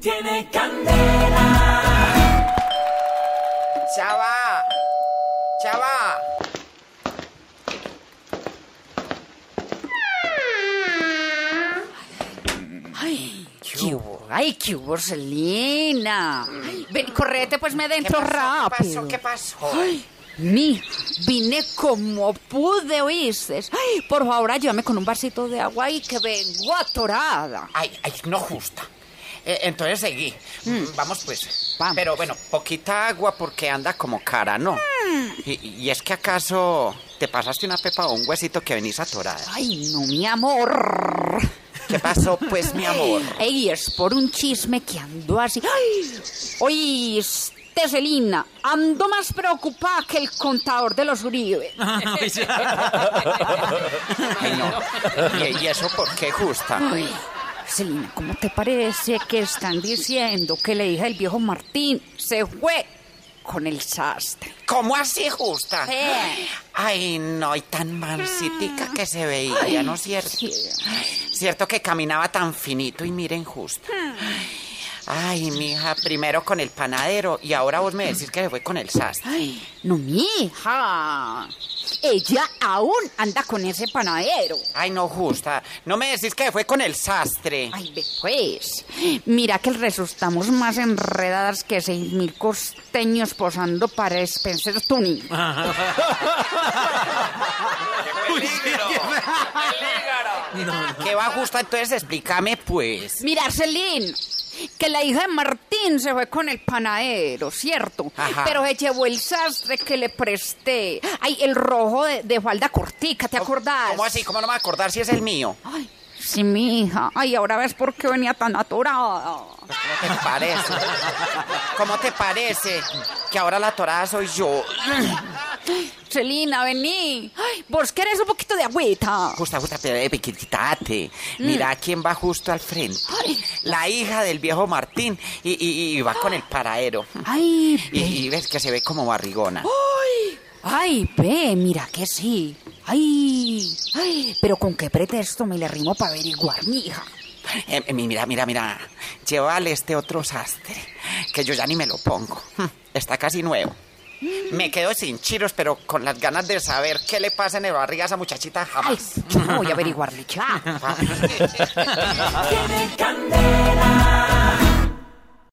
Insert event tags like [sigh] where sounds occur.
tiene candela. Chava, chava. Ay, ¿qué hubo? Ay, ¿qué hubo, Selena? Ven, correte, pues me dentro ¿Qué rápido. ¿Qué pasó? ¿Qué pasó? Ay, mi, vine como pude, ¿oíste? Ay, por favor, ayúdame con un vasito de agua y que vengo atorada. Ay, ay, no justa. Eh, entonces seguí. Vamos pues. Vamos. Pero bueno, poquita agua porque anda como cara, ¿no? Y, y es que acaso te pasaste una pepa o un huesito que venís atorada. Ay, no, mi amor. ¿Qué pasó, pues, mi amor? Ey, es por un chisme que ando así. Ay, oíste, Selina, ando más preocupada que el contador de los Uribe. [laughs] Ay, no. ¿Y, y eso por qué justa? Ay, Selina, ¿cómo te parece que están diciendo que la hija del viejo Martín se fue con el sastre? ¿Cómo así justa? Sí. Ay, no, y tan mansitica que se veía, ¿no es cierto? Sí. Cierto que caminaba tan finito y miren justo. Ay, mija, primero con el panadero y ahora vos me decís que se fue con el sastre. Ay, no, mi hija. Ella aún anda con ese panadero. Ay, no, justa. No me decís que fue con el sastre. Ay, ve pues. Mira que resultamos más enredadas que seis mil costeños posando para Spencer Tuning. [laughs] ¿Qué va justa? Entonces explícame, pues. Mira, Celine, que la hija de Martín se fue con el panadero, ¿cierto? Ajá. Pero se llevó el sastre que le presté. Ay, el rojo de, de falda cortica, ¿te acordás? ¿Cómo así? ¿Cómo no me acordar si es el mío? Ay, sí, mi hija. Ay, ahora ves por qué venía tan atorada. ¿Cómo te parece? ¿Cómo te parece que ahora la torada soy yo? Celina, vení. Ay, vos querés un poquito de agüita. Justa, justa, eh, quítate. Mira quién va justo al frente. La hija del viejo Martín y, y- y va con el paradero. Ay, Y, y ves que se ve como barrigona. Ay, ve, mira que sí. Ay, ay, pero con qué pretexto me le rimo para averiguar, mi hija. Eh, eh, mira, mira, mira. Llévale este otro sastre, que yo ya ni me lo pongo. Hm, Está casi nuevo. Me quedo sin chiros, pero con las ganas de saber qué le pasa en el barriga a esa muchachita Ay, jamás. yo no voy a averiguarle ya. [laughs] Tiene candela.